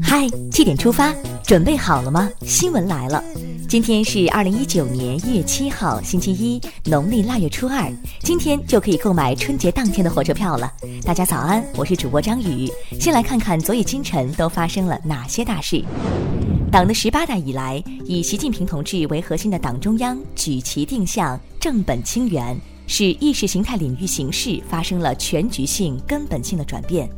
嗨，七点出发，准备好了吗？新闻来了，今天是二零一九年一月七号，星期一，农历腊月初二，今天就可以购买春节当天的火车票了。大家早安，我是主播张宇。先来看看昨夜今晨都发生了哪些大事。党的十八大以来，以习近平同志为核心的党中央举旗定向，正本清源，使意识形态领域形势发生了全局性、根本性的转变。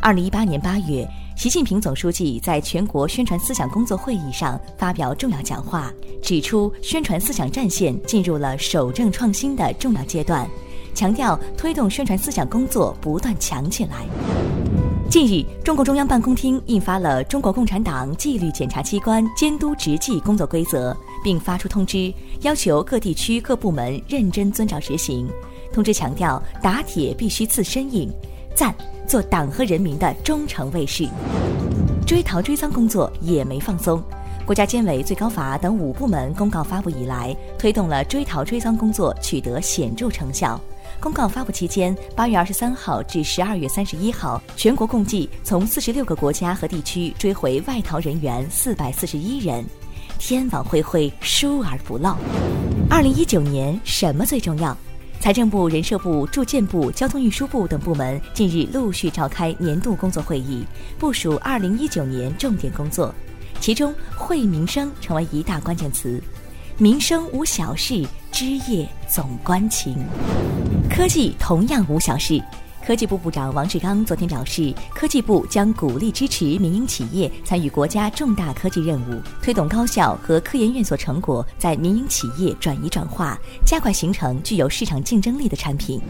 二零一八年八月。习近平总书记在全国宣传思想工作会议上发表重要讲话，指出宣传思想战线进入了守正创新的重要阶段，强调推动宣传思想工作不断强起来。近日，中共中央办公厅印发了《中国共产党纪律检查机关监督执纪工作规则》，并发出通知，要求各地区各部门认真遵照执行。通知强调，打铁必须自身硬。赞，做党和人民的忠诚卫士。追逃追赃工作也没放松。国家监委、最高法等五部门公告发布以来，推动了追逃追赃工作取得显著成效。公告发布期间，八月二十三号至十二月三十一号，全国共计从四十六个国家和地区追回外逃人员四百四十一人。天网恢恢，疏而不漏。二零一九年什么最重要？财政部、人社部、住建部、交通运输部等部门近日陆续召开年度工作会议，部署二零一九年重点工作。其中，惠民生成为一大关键词。民生无小事，枝叶总关情。科技同样无小事。科技部部长王志刚昨天表示，科技部将鼓励支持民营企业参与国家重大科技任务，推动高校和科研院所成果在民营企业转移转化，加快形成具有市场竞争力的产品。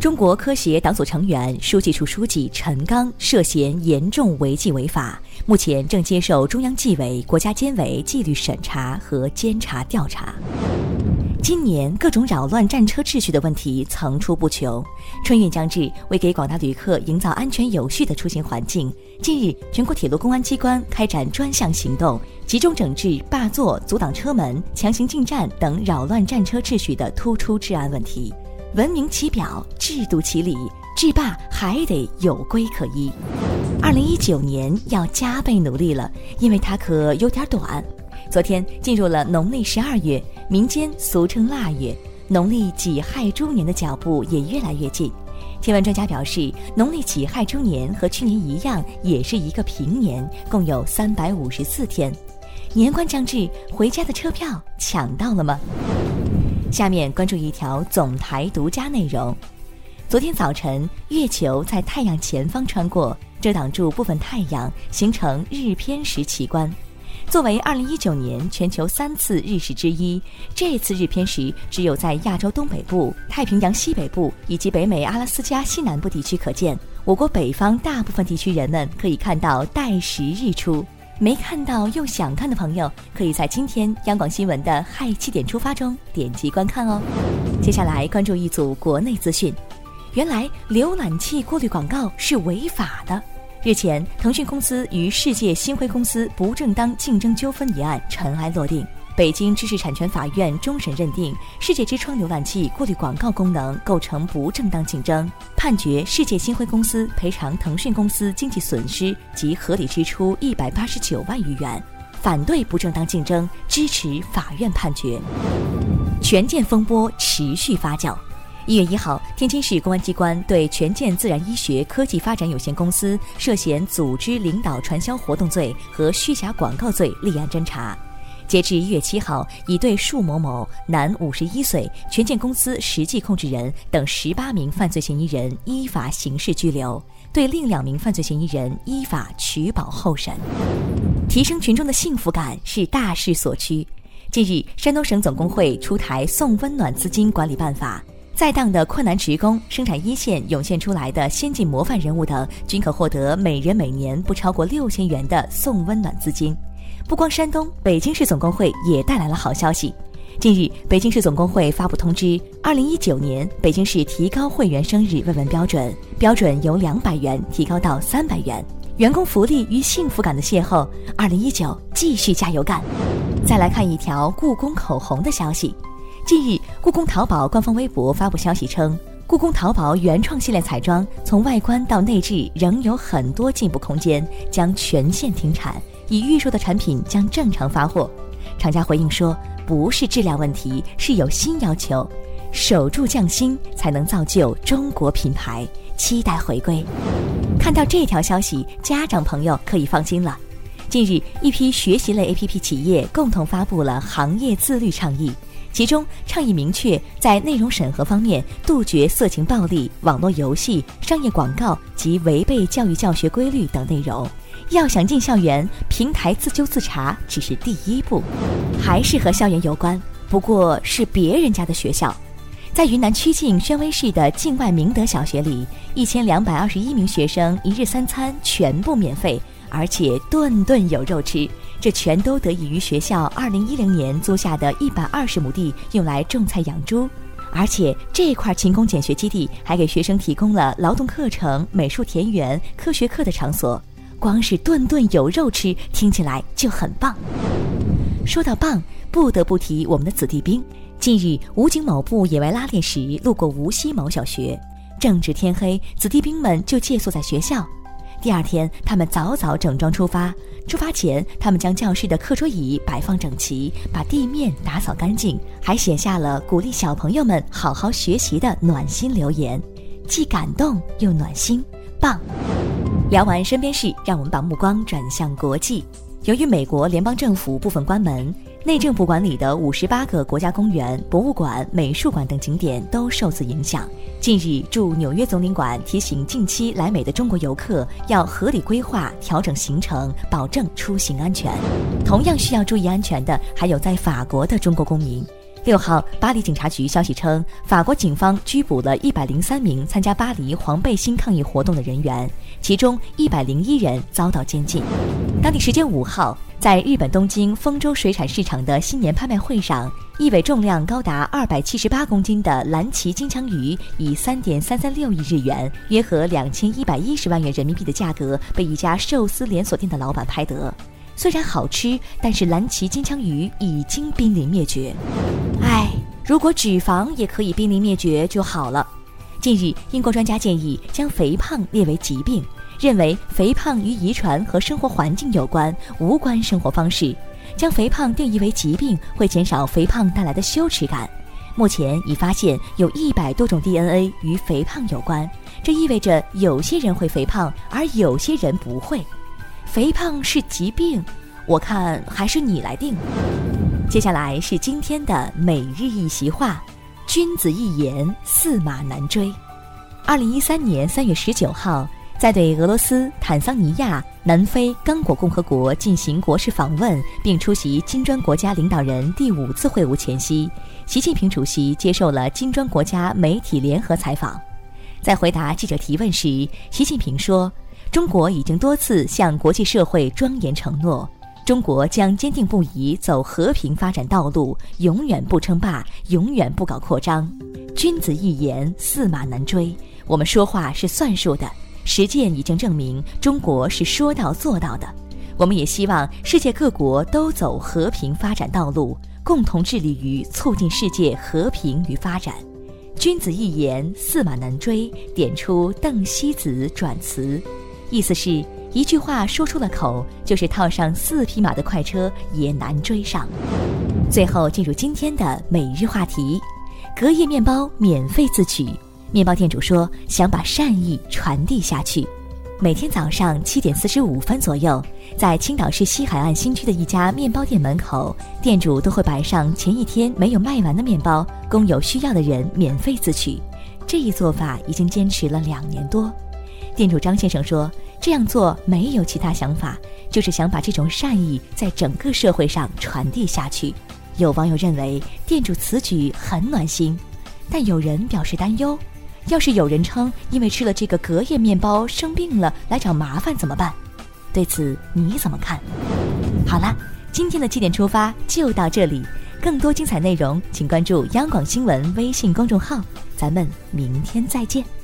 中国科协党组成员、书记处书记陈刚涉嫌严重违纪违法，目前正接受中央纪委、国家监委纪律审查和监察调查。今年各种扰乱战车秩序的问题层出不穷，春运将至，为给广大旅客营造安全有序的出行环境，近日全国铁路公安机关开展专项行动，集中整治霸座、阻挡车门、强行进站等扰乱战车秩序的突出治安问题。文明其表，制度其里，治霸还得有规可依。二零一九年要加倍努力了，因为它可有点短。昨天进入了农历十二月，民间俗称腊月，农历己亥猪年的脚步也越来越近。天文专家表示，农历己亥猪年和去年一样，也是一个平年，共有三百五十四天。年关将至，回家的车票抢到了吗？下面关注一条总台独家内容：昨天早晨，月球在太阳前方穿过，遮挡住部分太阳，形成日偏食奇观。作为2019年全球三次日食之一，这次日偏食只有在亚洲东北部、太平洋西北部以及北美阿拉斯加西南部地区可见。我国北方大部分地区人们可以看到带食日出，没看到又想看的朋友，可以在今天央广新闻的“嗨七点出发”中点击观看哦。接下来关注一组国内资讯：原来浏览器过滤广告是违法的。日前，腾讯公司与世界星辉公司不正当竞争纠纷一案尘埃落定。北京知识产权法院终审认定，世界之窗浏览器过滤广告功能构成不正当竞争，判决世界星辉公司赔偿腾讯公司经济损失及合理支出一百八十九万余元。反对不正当竞争，支持法院判决。权健风波持续发酵。一月一号，天津市公安机关对权健自然医学科技发展有限公司涉嫌组织领导传销活动罪和虚假广告罪立案侦查。截至一月七号，已对束某某（男，五十一岁，权健公司实际控制人）等十八名犯罪嫌疑人依法刑事拘留，对另两名犯罪嫌疑人依法取保候审。提升群众的幸福感是大势所趋。近日，山东省总工会出台《送温暖资金管理办法》。在档的困难职工、生产一线涌现出来的先进模范人物等，均可获得每人每年不超过六千元的送温暖资金。不光山东，北京市总工会也带来了好消息。近日，北京市总工会发布通知，二零一九年北京市提高会员生日慰问标准，标准由两百元提高到三百元。员工福利与幸福感的邂逅，二零一九继续加油干。再来看一条故宫口红的消息。近日，故宫淘宝官方微博发布消息称，故宫淘宝原创系列彩妆，从外观到内质仍有很多进步空间，将全线停产，已预售的产品将正常发货。厂家回应说，不是质量问题，是有新要求，守住匠心才能造就中国品牌，期待回归。看到这条消息，家长朋友可以放心了。近日，一批学习类 APP 企业共同发布了行业自律倡议。其中倡议明确，在内容审核方面杜绝色情、暴力、网络游戏、商业广告及违背教育教学规律等内容。要想进校园，平台自纠自查只是第一步，还是和校园有关，不过是别人家的学校。在云南曲靖宣威市的境外明德小学里，一千两百二十一名学生一日三餐全部免费。而且顿顿有肉吃，这全都得益于学校2010年租下的一百二十亩地，用来种菜养猪。而且这块勤工俭学基地还给学生提供了劳动课程、美术田园、科学课的场所。光是顿顿有肉吃，听起来就很棒。说到棒，不得不提我们的子弟兵。近日，武警某部野外拉练时路过无锡某小学，正值天黑，子弟兵们就借宿在学校。第二天，他们早早整装出发。出发前，他们将教室的课桌椅摆放整齐，把地面打扫干净，还写下了鼓励小朋友们好好学习的暖心留言，既感动又暖心，棒！聊完身边事，让我们把目光转向国际。由于美国联邦政府部分关门。内政部管理的五十八个国家公园、博物馆、美术馆等景点都受此影响。近日，驻纽约总领馆提醒近期来美的中国游客要合理规划、调整行程，保证出行安全。同样需要注意安全的还有在法国的中国公民。六号，巴黎警察局消息称，法国警方拘捕了一百零三名参加巴黎黄背心抗议活动的人员，其中一百零一人遭到监禁。当地时间五号。在日本东京丰州水产市场的新年拍卖会上，一尾重量高达二百七十八公斤的蓝鳍金枪鱼以三点三三六亿日元（约合两千一百一十万元人民币）的价格被一家寿司连锁店的老板拍得。虽然好吃，但是蓝鳍金枪鱼已经濒临灭绝。唉，如果脂肪也可以濒临灭绝就好了。近日，英国专家建议将肥胖列为疾病。认为肥胖与遗传和生活环境有关，无关生活方式。将肥胖定义为疾病，会减少肥胖带来的羞耻感。目前已发现有一百多种 DNA 与肥胖有关，这意味着有些人会肥胖，而有些人不会。肥胖是疾病，我看还是你来定。接下来是今天的每日一席话：君子一言，驷马难追。二零一三年三月十九号。在对俄罗斯、坦桑尼亚、南非、刚果共和国进行国事访问，并出席金砖国家领导人第五次会晤前夕，习近平主席接受了金砖国家媒体联合采访。在回答记者提问时，习近平说：“中国已经多次向国际社会庄严承诺，中国将坚定不移走和平发展道路，永远不称霸，永远不搞扩张。君子一言，驷马难追。我们说话是算数的。”实践已经证明，中国是说到做到的。我们也希望世界各国都走和平发展道路，共同致力于促进世界和平与发展。君子一言，驷马难追，点出邓析子转词，意思是一句话说出了口，就是套上四匹马的快车也难追上。最后进入今天的每日话题：隔夜面包免费自取。面包店主说：“想把善意传递下去。每天早上七点四十五分左右，在青岛市西海岸新区的一家面包店门口，店主都会摆上前一天没有卖完的面包，供有需要的人免费自取。这一做法已经坚持了两年多。店主张先生说：‘这样做没有其他想法，就是想把这种善意在整个社会上传递下去。’有网友认为店主此举很暖心，但有人表示担忧。”要是有人称因为吃了这个隔夜面包生病了来找麻烦怎么办？对此你怎么看？好了，今天的七点出发就到这里，更多精彩内容请关注央广新闻微信公众号，咱们明天再见。